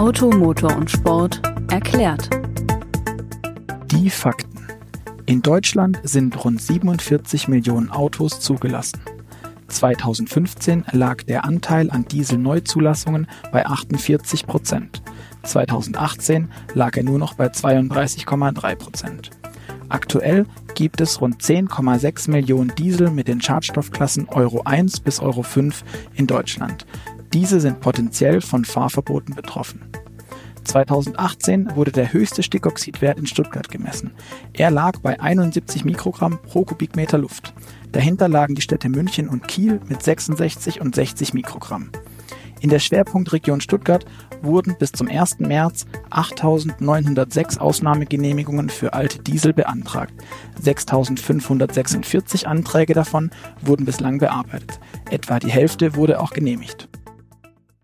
Auto, Motor und Sport erklärt. Die Fakten. In Deutschland sind rund 47 Millionen Autos zugelassen. 2015 lag der Anteil an Dieselneuzulassungen bei 48 Prozent. 2018 lag er nur noch bei 32,3 Prozent. Aktuell gibt es rund 10,6 Millionen Diesel mit den Schadstoffklassen Euro 1 bis Euro 5 in Deutschland. Diese sind potenziell von Fahrverboten betroffen. 2018 wurde der höchste Stickoxidwert in Stuttgart gemessen. Er lag bei 71 Mikrogramm pro Kubikmeter Luft. Dahinter lagen die Städte München und Kiel mit 66 und 60 Mikrogramm. In der Schwerpunktregion Stuttgart wurden bis zum 1. März 8.906 Ausnahmegenehmigungen für alte Diesel beantragt. 6.546 Anträge davon wurden bislang bearbeitet. Etwa die Hälfte wurde auch genehmigt.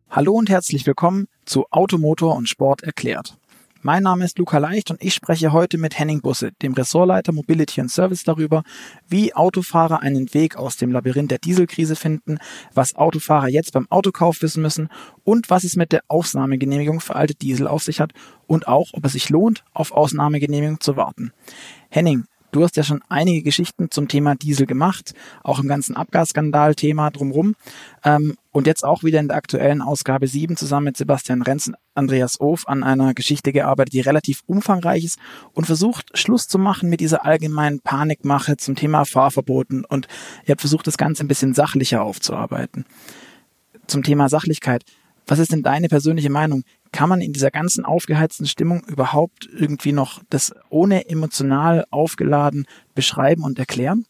Hallo und herzlich willkommen zu Automotor und Sport erklärt. Mein Name ist Luca Leicht und ich spreche heute mit Henning Busse, dem Ressortleiter Mobility and Service darüber, wie Autofahrer einen Weg aus dem Labyrinth der Dieselkrise finden, was Autofahrer jetzt beim Autokauf wissen müssen und was es mit der Ausnahmegenehmigung für alte Diesel auf sich hat und auch, ob es sich lohnt, auf Ausnahmegenehmigung zu warten. Henning, Du hast ja schon einige Geschichten zum Thema Diesel gemacht, auch im ganzen Abgasskandal-Thema drumherum. Ähm, und jetzt auch wieder in der aktuellen Ausgabe 7 zusammen mit Sebastian Renz und Andreas Of an einer Geschichte gearbeitet, die relativ umfangreich ist und versucht, Schluss zu machen mit dieser allgemeinen Panikmache zum Thema Fahrverboten. Und ihr habt versucht, das Ganze ein bisschen sachlicher aufzuarbeiten. Zum Thema Sachlichkeit. Was ist denn deine persönliche Meinung? Kann man in dieser ganzen aufgeheizten Stimmung überhaupt irgendwie noch das ohne emotional aufgeladen beschreiben und erklären?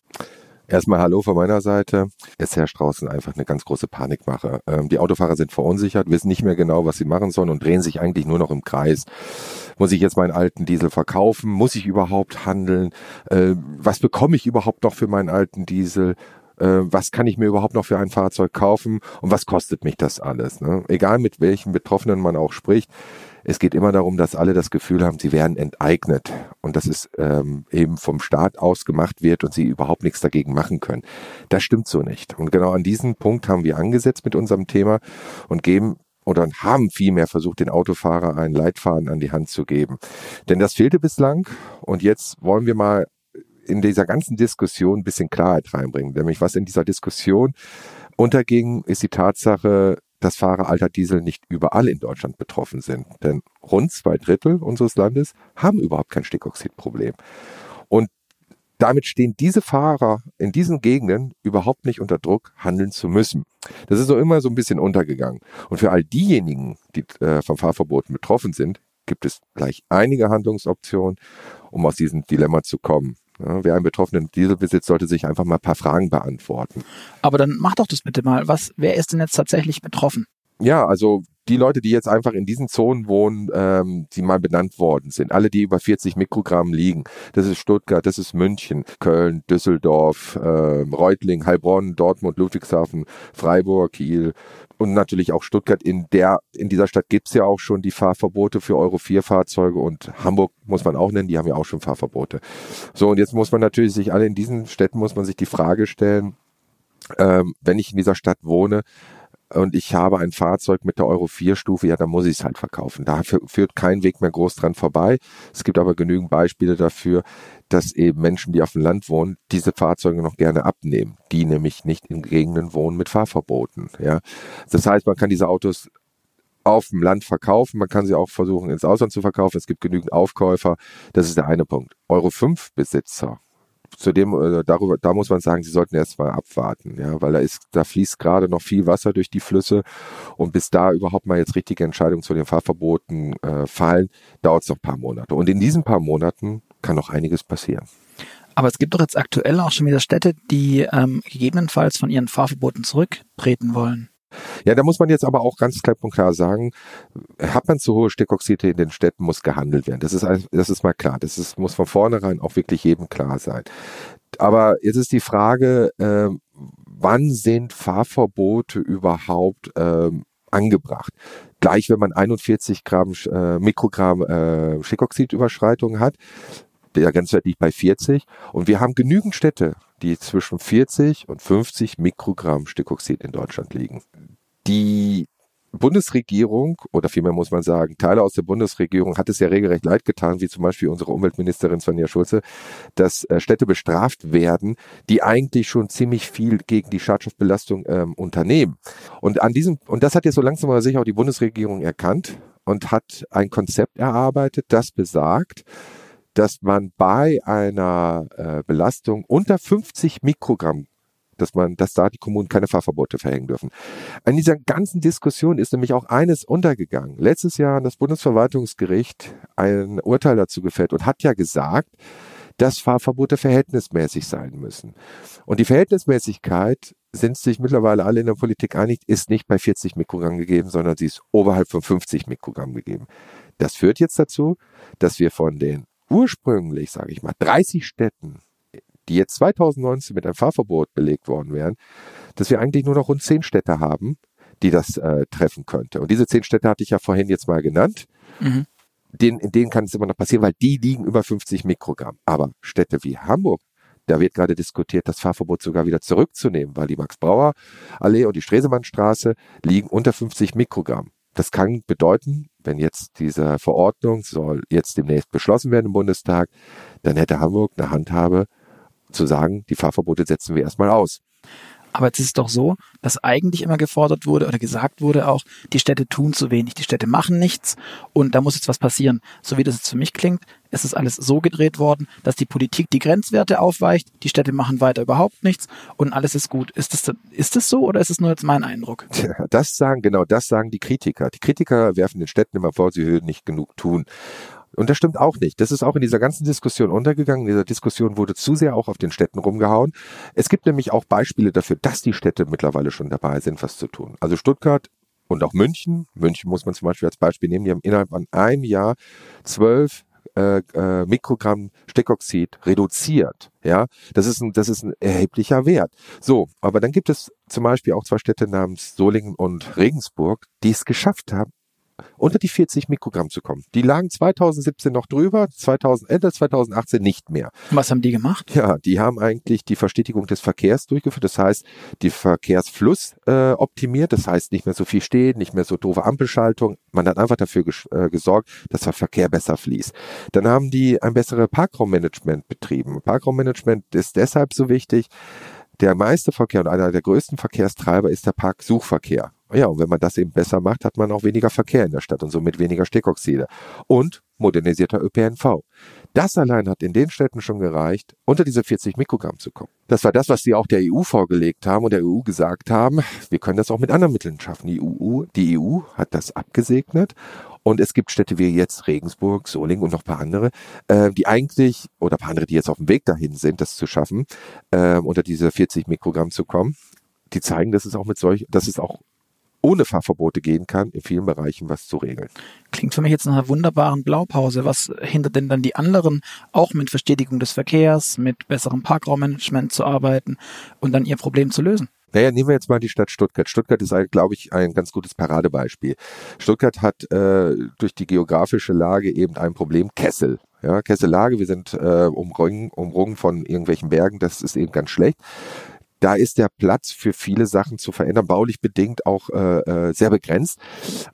Erstmal Hallo von meiner Seite. Es herrscht draußen einfach eine ganz große Panikmache. Ähm, die Autofahrer sind verunsichert, wissen nicht mehr genau, was sie machen sollen und drehen sich eigentlich nur noch im Kreis. Muss ich jetzt meinen alten Diesel verkaufen? Muss ich überhaupt handeln? Äh, was bekomme ich überhaupt noch für meinen alten Diesel? Äh, was kann ich mir überhaupt noch für ein Fahrzeug kaufen und was kostet mich das alles. Ne? Egal mit welchen Betroffenen man auch spricht, es geht immer darum, dass alle das Gefühl haben, sie werden enteignet und dass es ähm, eben vom Staat aus gemacht wird und sie überhaupt nichts dagegen machen können. Das stimmt so nicht. Und genau an diesen Punkt haben wir angesetzt mit unserem Thema und geben oder haben vielmehr versucht, den Autofahrer einen Leitfaden an die Hand zu geben. Denn das fehlte bislang und jetzt wollen wir mal in dieser ganzen Diskussion ein bisschen Klarheit reinbringen. Nämlich was in dieser Diskussion unterging, ist die Tatsache, dass Fahrer alter Diesel nicht überall in Deutschland betroffen sind. Denn rund zwei Drittel unseres Landes haben überhaupt kein Stickoxidproblem. Und damit stehen diese Fahrer in diesen Gegenden überhaupt nicht unter Druck, handeln zu müssen. Das ist so immer so ein bisschen untergegangen. Und für all diejenigen, die äh, vom Fahrverboten betroffen sind, gibt es gleich einige Handlungsoptionen, um aus diesem Dilemma zu kommen. Ja, wer einen betroffenen Diesel besitzt, sollte sich einfach mal ein paar Fragen beantworten. Aber dann mach doch das bitte mal. Was, wer ist denn jetzt tatsächlich betroffen? Ja, also die Leute, die jetzt einfach in diesen Zonen wohnen, ähm, die mal benannt worden sind, alle, die über 40 Mikrogramm liegen, das ist Stuttgart, das ist München, Köln, Düsseldorf, äh, Reutling, Heilbronn, Dortmund, Ludwigshafen, Freiburg, Kiel und natürlich auch Stuttgart. In der in dieser Stadt gibt's ja auch schon die Fahrverbote für Euro 4 Fahrzeuge und Hamburg muss man auch nennen, die haben ja auch schon Fahrverbote. So, und jetzt muss man natürlich sich alle in diesen Städten muss man sich die Frage stellen, ähm, wenn ich in dieser Stadt wohne, und ich habe ein Fahrzeug mit der Euro 4 Stufe, ja, dann muss ich es halt verkaufen. Da führt kein Weg mehr groß dran vorbei. Es gibt aber genügend Beispiele dafür, dass eben Menschen, die auf dem Land wohnen, diese Fahrzeuge noch gerne abnehmen, die nämlich nicht in Gegenden wohnen mit Fahrverboten. Ja, das heißt, man kann diese Autos auf dem Land verkaufen. Man kann sie auch versuchen, ins Ausland zu verkaufen. Es gibt genügend Aufkäufer. Das ist der eine Punkt. Euro 5 Besitzer zudem, äh, darüber, da muss man sagen, sie sollten erst mal abwarten, ja, weil da ist, da fließt gerade noch viel Wasser durch die Flüsse und bis da überhaupt mal jetzt richtige Entscheidungen zu den Fahrverboten äh, fallen, dauert es noch ein paar Monate. Und in diesen paar Monaten kann noch einiges passieren. Aber es gibt doch jetzt aktuell auch schon wieder Städte, die ähm, gegebenenfalls von ihren Fahrverboten zurücktreten wollen. Ja, da muss man jetzt aber auch ganz klipp und klar sagen, hat man zu hohe Stickoxide in den Städten, muss gehandelt werden. Das ist, das ist mal klar. Das ist, muss von vornherein auch wirklich jedem klar sein. Aber jetzt ist die Frage, äh, wann sind Fahrverbote überhaupt äh, angebracht? Gleich, wenn man 41 Gramm, äh, Mikrogramm äh, Stickoxidüberschreitung hat, der Grenzwert liegt bei 40 und wir haben genügend Städte, die zwischen 40 und 50 Mikrogramm Stickoxid in Deutschland liegen. Die Bundesregierung oder vielmehr muss man sagen, Teile aus der Bundesregierung hat es ja regelrecht leid getan, wie zum Beispiel unsere Umweltministerin Svenja Schulze, dass äh, Städte bestraft werden, die eigentlich schon ziemlich viel gegen die Schadstoffbelastung ähm, unternehmen. Und an diesem, und das hat jetzt so langsam aber sicher auch die Bundesregierung erkannt und hat ein Konzept erarbeitet, das besagt, dass man bei einer äh, Belastung unter 50 Mikrogramm dass man, dass da die Kommunen keine Fahrverbote verhängen dürfen. An dieser ganzen Diskussion ist nämlich auch eines untergegangen. Letztes Jahr hat das Bundesverwaltungsgericht ein Urteil dazu gefällt und hat ja gesagt, dass Fahrverbote verhältnismäßig sein müssen. Und die Verhältnismäßigkeit sind sich mittlerweile alle in der Politik einig, ist nicht bei 40 Mikrogramm gegeben, sondern sie ist oberhalb von 50 Mikrogramm gegeben. Das führt jetzt dazu, dass wir von den ursprünglich, sage ich mal, 30 Städten die jetzt 2019 mit einem Fahrverbot belegt worden wären, dass wir eigentlich nur noch rund zehn Städte haben, die das äh, treffen könnte. Und diese zehn Städte hatte ich ja vorhin jetzt mal genannt. Mhm. Den, in denen kann es immer noch passieren, weil die liegen über 50 Mikrogramm. Aber Städte wie Hamburg, da wird gerade diskutiert, das Fahrverbot sogar wieder zurückzunehmen, weil die Max-Brauer-Allee und die Stresemannstraße liegen unter 50 Mikrogramm. Das kann bedeuten, wenn jetzt diese Verordnung soll jetzt demnächst beschlossen werden im Bundestag, dann hätte Hamburg eine Handhabe zu sagen, die Fahrverbote setzen wir erstmal aus. Aber jetzt ist es doch so, dass eigentlich immer gefordert wurde oder gesagt wurde auch, die Städte tun zu wenig, die Städte machen nichts und da muss jetzt was passieren. So wie das jetzt für mich klingt, ist es alles so gedreht worden, dass die Politik die Grenzwerte aufweicht, die Städte machen weiter überhaupt nichts und alles ist gut. Ist das, ist das so oder ist es nur jetzt mein Eindruck? Das sagen, genau, das sagen die Kritiker. Die Kritiker werfen den Städten immer vor, sie würden nicht genug tun. Und das stimmt auch nicht. Das ist auch in dieser ganzen Diskussion untergegangen. In dieser Diskussion wurde zu sehr auch auf den Städten rumgehauen. Es gibt nämlich auch Beispiele dafür, dass die Städte mittlerweile schon dabei sind, was zu tun. Also Stuttgart und auch München. München muss man zum Beispiel als Beispiel nehmen. Die haben innerhalb von einem Jahr zwölf äh, äh, Mikrogramm Stickoxid reduziert. Ja, das ist ein, das ist ein erheblicher Wert. So, aber dann gibt es zum Beispiel auch zwei Städte namens Solingen und Regensburg, die es geschafft haben, unter die 40 Mikrogramm zu kommen. Die lagen 2017 noch drüber, 2000, Ende 2018 nicht mehr. Was haben die gemacht? Ja, die haben eigentlich die Verstetigung des Verkehrs durchgeführt. Das heißt, die Verkehrsfluss äh, optimiert. Das heißt, nicht mehr so viel stehen, nicht mehr so doofe Ampelschaltung. Man hat einfach dafür äh, gesorgt, dass der Verkehr besser fließt. Dann haben die ein besseres Parkraummanagement betrieben. Parkraummanagement ist deshalb so wichtig. Der meiste Verkehr und einer der größten Verkehrstreiber ist der Parksuchverkehr. Ja, und wenn man das eben besser macht, hat man auch weniger Verkehr in der Stadt und somit weniger Stickoxide. Und modernisierter ÖPNV. Das allein hat in den Städten schon gereicht, unter diese 40 Mikrogramm zu kommen. Das war das, was sie auch der EU vorgelegt haben und der EU gesagt haben, wir können das auch mit anderen Mitteln schaffen. Die EU, die EU hat das abgesegnet und es gibt Städte wie jetzt Regensburg, Solingen und noch paar andere, äh, die eigentlich, oder paar andere, die jetzt auf dem Weg dahin sind, das zu schaffen, äh, unter diese 40 Mikrogramm zu kommen. Die zeigen, dass es auch mit solch, dass es auch ohne Fahrverbote gehen kann, in vielen Bereichen was zu regeln. Klingt für mich jetzt nach einer wunderbaren Blaupause. Was hindert denn dann die anderen, auch mit Verstetigung des Verkehrs, mit besserem Parkraummanagement zu arbeiten und dann ihr Problem zu lösen? Naja, nehmen wir jetzt mal die Stadt Stuttgart. Stuttgart ist, glaube ich, ein ganz gutes Paradebeispiel. Stuttgart hat äh, durch die geografische Lage eben ein Problem, Kessel. Ja, Kessellage, wir sind äh, umrungen, umrungen von irgendwelchen Bergen, das ist eben ganz schlecht da ist der Platz für viele Sachen zu verändern, baulich bedingt auch äh, äh, sehr begrenzt.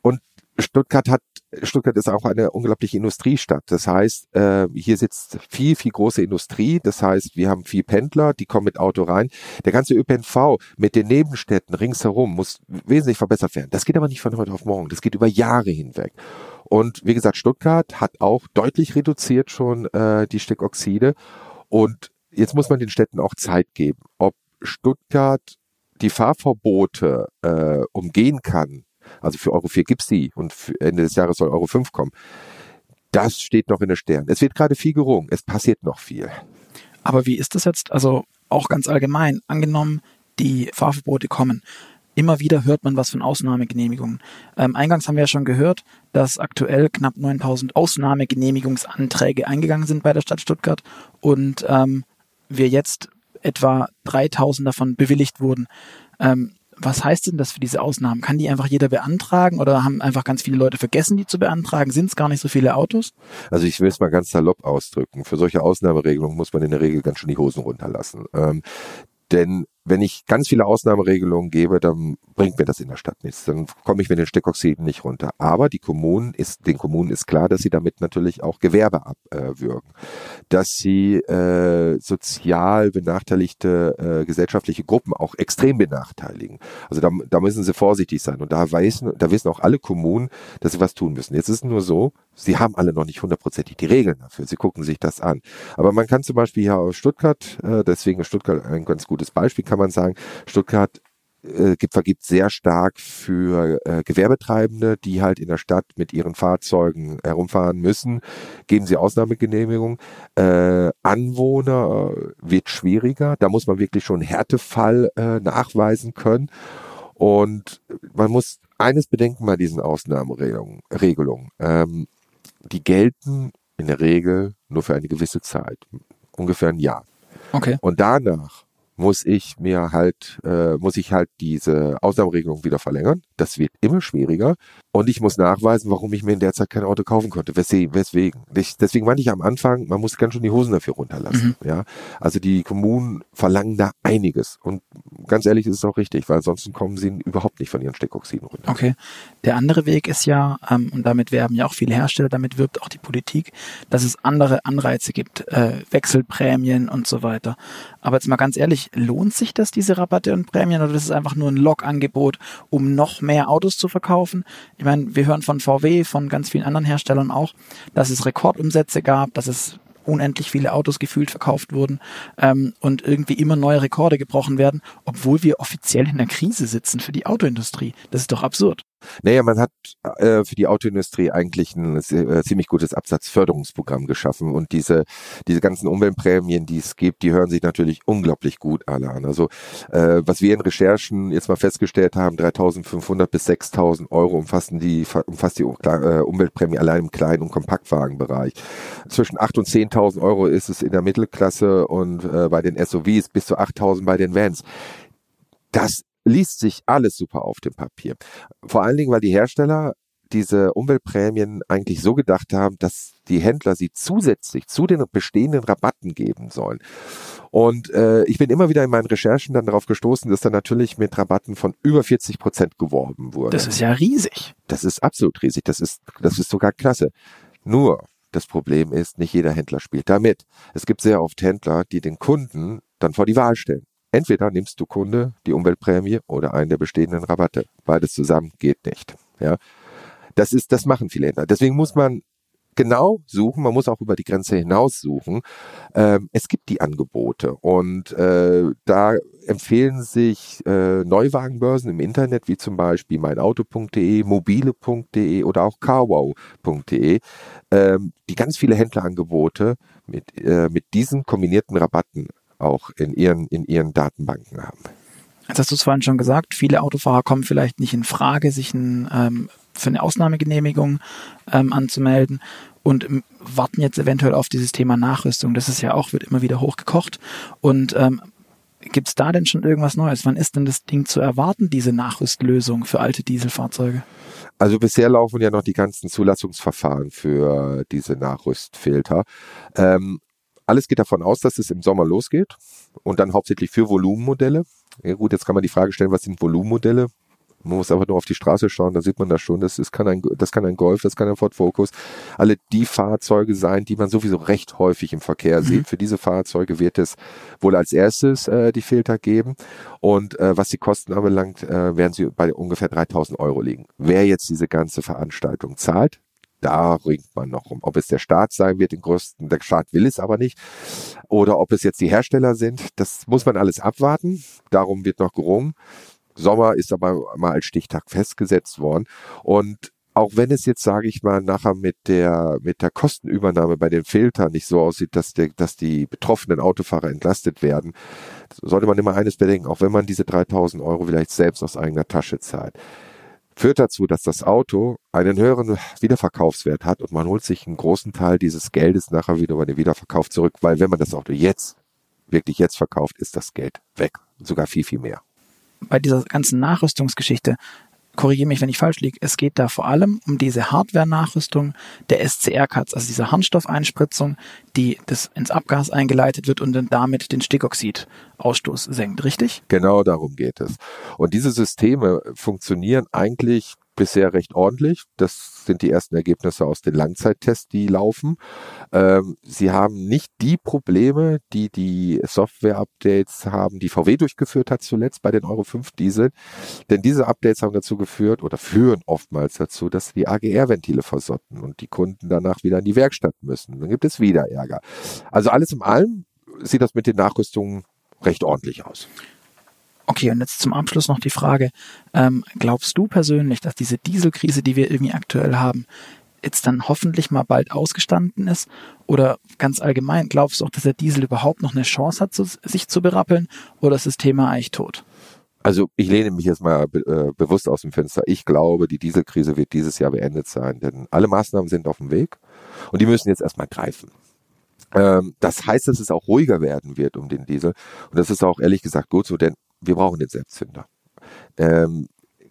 Und Stuttgart hat Stuttgart ist auch eine unglaubliche Industriestadt. Das heißt, äh, hier sitzt viel, viel große Industrie. Das heißt, wir haben viel Pendler, die kommen mit Auto rein. Der ganze ÖPNV mit den Nebenstädten ringsherum muss wesentlich verbessert werden. Das geht aber nicht von heute auf morgen. Das geht über Jahre hinweg. Und wie gesagt, Stuttgart hat auch deutlich reduziert schon äh, die Stickoxide. Und jetzt muss man den Städten auch Zeit geben. Ob Stuttgart die Fahrverbote äh, umgehen kann, also für Euro 4 gibt's die und Ende des Jahres soll Euro 5 kommen, das steht noch in den Sternen. Es wird gerade viel gerungen, es passiert noch viel. Aber wie ist das jetzt, also auch ganz allgemein, angenommen, die Fahrverbote kommen, immer wieder hört man was von Ausnahmegenehmigungen. Ähm, eingangs haben wir ja schon gehört, dass aktuell knapp 9000 Ausnahmegenehmigungsanträge eingegangen sind bei der Stadt Stuttgart und ähm, wir jetzt etwa 3000 davon bewilligt wurden. Ähm, was heißt denn das für diese Ausnahmen? Kann die einfach jeder beantragen oder haben einfach ganz viele Leute vergessen, die zu beantragen? Sind es gar nicht so viele Autos? Also ich will es mal ganz salopp ausdrücken. Für solche Ausnahmeregelungen muss man in der Regel ganz schön die Hosen runterlassen. Ähm, denn wenn ich ganz viele Ausnahmeregelungen gebe, dann bringt mir das in der Stadt nichts. Dann komme ich mit den Stickoxiden nicht runter. Aber die Kommunen ist, den Kommunen ist klar, dass sie damit natürlich auch Gewerbe abwürgen. dass sie äh, sozial benachteiligte äh, gesellschaftliche Gruppen auch extrem benachteiligen. Also da, da müssen sie vorsichtig sein. Und da wissen, da wissen auch alle Kommunen, dass sie was tun müssen. Jetzt ist es nur so, sie haben alle noch nicht hundertprozentig die Regeln dafür. Sie gucken sich das an. Aber man kann zum Beispiel hier aus Stuttgart, äh, deswegen ist Stuttgart ein ganz gutes Beispiel, kann man sagen, Stuttgart äh, gibt, vergibt sehr stark für äh, Gewerbetreibende, die halt in der Stadt mit ihren Fahrzeugen herumfahren müssen, geben sie Ausnahmegenehmigung. Äh, Anwohner äh, wird schwieriger, da muss man wirklich schon Härtefall äh, nachweisen können. Und man muss eines bedenken bei diesen Ausnahmeregelungen. Ähm, die gelten in der Regel nur für eine gewisse Zeit, ungefähr ein Jahr. Okay. Und danach muss ich mir halt, äh, muss ich halt diese Ausnahmeregelung wieder verlängern. Das wird immer schwieriger. Und ich muss nachweisen, warum ich mir in der Zeit kein Auto kaufen konnte. Weswegen? Deswegen meinte ich am Anfang, man muss ganz schön die Hosen dafür runterlassen. Mhm. Ja, also die Kommunen verlangen da einiges. Und ganz ehrlich ist es auch richtig, weil ansonsten kommen sie überhaupt nicht von ihren Stickoxiden runter. Okay. Der andere Weg ist ja, ähm, und damit werben ja auch viele Hersteller, damit wirbt auch die Politik, dass es andere Anreize gibt, äh, Wechselprämien und so weiter. Aber jetzt mal ganz ehrlich, lohnt sich das, diese Rabatte und Prämien, oder ist es einfach nur ein Logangebot, um noch mehr Autos zu verkaufen? Ich meine, wir hören von VW, von ganz vielen anderen Herstellern auch, dass es Rekordumsätze gab, dass es unendlich viele Autos gefühlt verkauft wurden ähm, und irgendwie immer neue Rekorde gebrochen werden, obwohl wir offiziell in der Krise sitzen für die Autoindustrie. Das ist doch absurd. Naja, man hat äh, für die Autoindustrie eigentlich ein äh, ziemlich gutes Absatzförderungsprogramm geschaffen und diese, diese ganzen Umweltprämien, die es gibt, die hören sich natürlich unglaublich gut alle an. Also äh, was wir in Recherchen jetzt mal festgestellt haben, 3.500 bis 6.000 Euro umfassen die, umfasst die äh, Umweltprämie allein im Klein- und Kompaktwagenbereich. Zwischen 8.000 und 10.000 Euro ist es in der Mittelklasse und äh, bei den SUVs bis zu 8.000 bei den Vans. Das liest sich alles super auf dem Papier. Vor allen Dingen, weil die Hersteller diese Umweltprämien eigentlich so gedacht haben, dass die Händler sie zusätzlich zu den bestehenden Rabatten geben sollen. Und äh, ich bin immer wieder in meinen Recherchen dann darauf gestoßen, dass da natürlich mit Rabatten von über 40 Prozent geworben wurde. Das ist ja riesig. Das ist absolut riesig. Das ist, das ist sogar klasse. Nur das Problem ist, nicht jeder Händler spielt damit. Es gibt sehr oft Händler, die den Kunden dann vor die Wahl stellen. Entweder nimmst du Kunde die Umweltprämie oder einen der bestehenden Rabatte. Beides zusammen geht nicht. Ja, das ist, das machen viele Händler. Deswegen muss man genau suchen, man muss auch über die Grenze hinaus suchen. Ähm, es gibt die Angebote und äh, da empfehlen sich äh, Neuwagenbörsen im Internet, wie zum Beispiel meinauto.de, mobile.de oder auch carwow.de, ähm, die ganz viele Händlerangebote mit, äh, mit diesen kombinierten Rabatten auch in ihren, in ihren Datenbanken haben. Jetzt hast du es vorhin schon gesagt, viele Autofahrer kommen vielleicht nicht in Frage, sich ein, ähm, für eine Ausnahmegenehmigung ähm, anzumelden und warten jetzt eventuell auf dieses Thema Nachrüstung. Das ist ja auch, wird immer wieder hochgekocht. Und ähm, gibt es da denn schon irgendwas Neues? Wann ist denn das Ding zu erwarten, diese Nachrüstlösung für alte Dieselfahrzeuge? Also bisher laufen ja noch die ganzen Zulassungsverfahren für diese Nachrüstfilter. Ähm, alles geht davon aus, dass es im Sommer losgeht und dann hauptsächlich für Volumenmodelle. Ja gut, jetzt kann man die Frage stellen, was sind Volumenmodelle? Man muss einfach nur auf die Straße schauen, da sieht man das schon. Das, ist, kann ein, das kann ein Golf, das kann ein Ford Focus. Alle die Fahrzeuge sein, die man sowieso recht häufig im Verkehr mhm. sieht. Für diese Fahrzeuge wird es wohl als erstes äh, die Filter geben. Und äh, was die Kosten anbelangt, äh, werden sie bei ungefähr 3000 Euro liegen. Wer jetzt diese ganze Veranstaltung zahlt, da ringt man noch um. Ob es der Staat sein wird, den größten, der Staat will es aber nicht. Oder ob es jetzt die Hersteller sind, das muss man alles abwarten. Darum wird noch gerungen. Sommer ist aber mal als Stichtag festgesetzt worden. Und auch wenn es jetzt, sage ich mal, nachher mit der, mit der Kostenübernahme bei den Filtern nicht so aussieht, dass, der, dass die betroffenen Autofahrer entlastet werden, sollte man immer eines bedenken, auch wenn man diese 3000 Euro vielleicht selbst aus eigener Tasche zahlt. Führt dazu, dass das Auto einen höheren Wiederverkaufswert hat und man holt sich einen großen Teil dieses Geldes nachher wieder bei dem Wiederverkauf zurück, weil wenn man das Auto jetzt, wirklich jetzt verkauft, ist das Geld weg. Sogar viel, viel mehr bei dieser ganzen Nachrüstungsgeschichte, korrigiere mich, wenn ich falsch liege, es geht da vor allem um diese Hardware-Nachrüstung der SCR-Cuts, also diese Harnstoffeinspritzung, die das ins Abgas eingeleitet wird und dann damit den Stickoxidausstoß senkt, richtig? Genau darum geht es. Und diese Systeme funktionieren eigentlich bisher recht ordentlich. Das sind die ersten Ergebnisse aus den Langzeittests, die laufen. Ähm, sie haben nicht die Probleme, die die Software-Updates haben, die VW durchgeführt hat zuletzt bei den Euro 5 Diesel. Denn diese Updates haben dazu geführt oder führen oftmals dazu, dass die AGR-Ventile versotten und die Kunden danach wieder in die Werkstatt müssen. Dann gibt es wieder Ärger. Also alles in allem sieht das mit den Nachrüstungen recht ordentlich aus. Okay, und jetzt zum Abschluss noch die Frage, ähm, glaubst du persönlich, dass diese Dieselkrise, die wir irgendwie aktuell haben, jetzt dann hoffentlich mal bald ausgestanden ist? Oder ganz allgemein, glaubst du auch, dass der Diesel überhaupt noch eine Chance hat, zu, sich zu berappeln? Oder ist das Thema eigentlich tot? Also ich lehne mich jetzt mal äh, bewusst aus dem Fenster. Ich glaube, die Dieselkrise wird dieses Jahr beendet sein, denn alle Maßnahmen sind auf dem Weg und die müssen jetzt erstmal greifen. Ähm, das heißt, dass es auch ruhiger werden wird um den Diesel und das ist auch ehrlich gesagt gut so, denn wir brauchen den Selbstzünder. Ähm,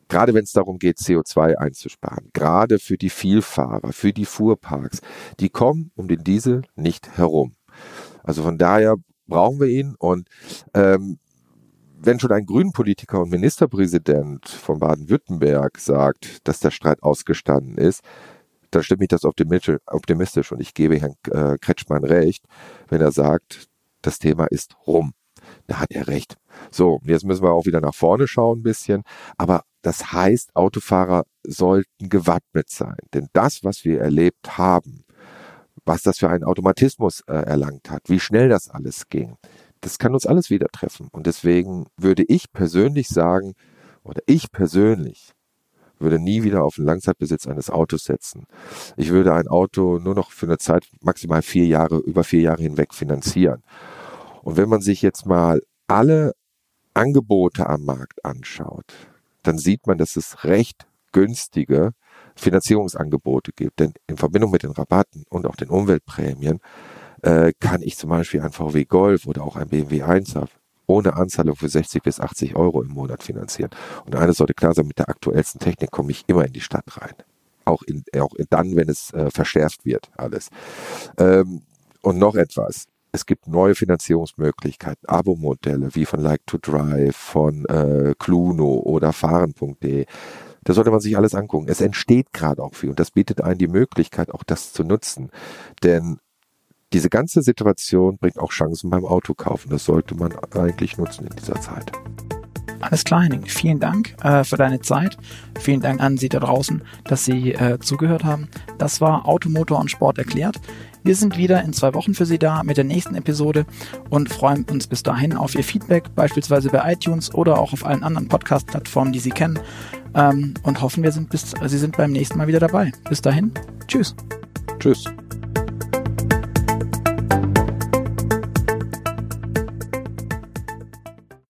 gerade wenn es darum geht, CO2 einzusparen, gerade für die Vielfahrer, für die Fuhrparks, die kommen um den Diesel nicht herum. Also von daher brauchen wir ihn und ähm, wenn schon ein Grünpolitiker und Ministerpräsident von Baden-Württemberg sagt, dass der Streit ausgestanden ist, dann stimmt mich das optimistisch und ich gebe Herrn äh, Kretschmann recht, wenn er sagt, das Thema ist rum. Da hat er recht. So, jetzt müssen wir auch wieder nach vorne schauen ein bisschen. Aber das heißt, Autofahrer sollten gewappnet sein. Denn das, was wir erlebt haben, was das für einen Automatismus äh, erlangt hat, wie schnell das alles ging, das kann uns alles wieder treffen. Und deswegen würde ich persönlich sagen, oder ich persönlich würde nie wieder auf den Langzeitbesitz eines Autos setzen. Ich würde ein Auto nur noch für eine Zeit maximal vier Jahre, über vier Jahre hinweg finanzieren. Und wenn man sich jetzt mal alle Angebote am Markt anschaut, dann sieht man, dass es recht günstige Finanzierungsangebote gibt. Denn in Verbindung mit den Rabatten und auch den Umweltprämien äh, kann ich zum Beispiel ein VW Golf oder auch ein BMW 1 ohne Anzahlung für 60 bis 80 Euro im Monat finanzieren. Und eines sollte klar sein, mit der aktuellsten Technik komme ich immer in die Stadt rein. Auch, in, auch dann, wenn es äh, verschärft wird, alles. Ähm, und noch etwas es gibt neue Finanzierungsmöglichkeiten, Abo-Modelle wie von Like to Drive, von äh, Cluno oder Fahren.de. Da sollte man sich alles angucken. Es entsteht gerade auch viel und das bietet einen die Möglichkeit, auch das zu nutzen. Denn diese ganze Situation bringt auch Chancen beim Autokaufen. Das sollte man eigentlich nutzen in dieser Zeit. Alles klar, Henning. Vielen Dank äh, für deine Zeit. Vielen Dank an Sie da draußen, dass Sie äh, zugehört haben. Das war Automotor und Sport erklärt. Wir sind wieder in zwei Wochen für Sie da mit der nächsten Episode und freuen uns bis dahin auf Ihr Feedback, beispielsweise bei iTunes oder auch auf allen anderen Podcast-Plattformen, die Sie kennen. Ähm, und hoffen, wir sind bis, Sie sind beim nächsten Mal wieder dabei. Bis dahin, tschüss. Tschüss.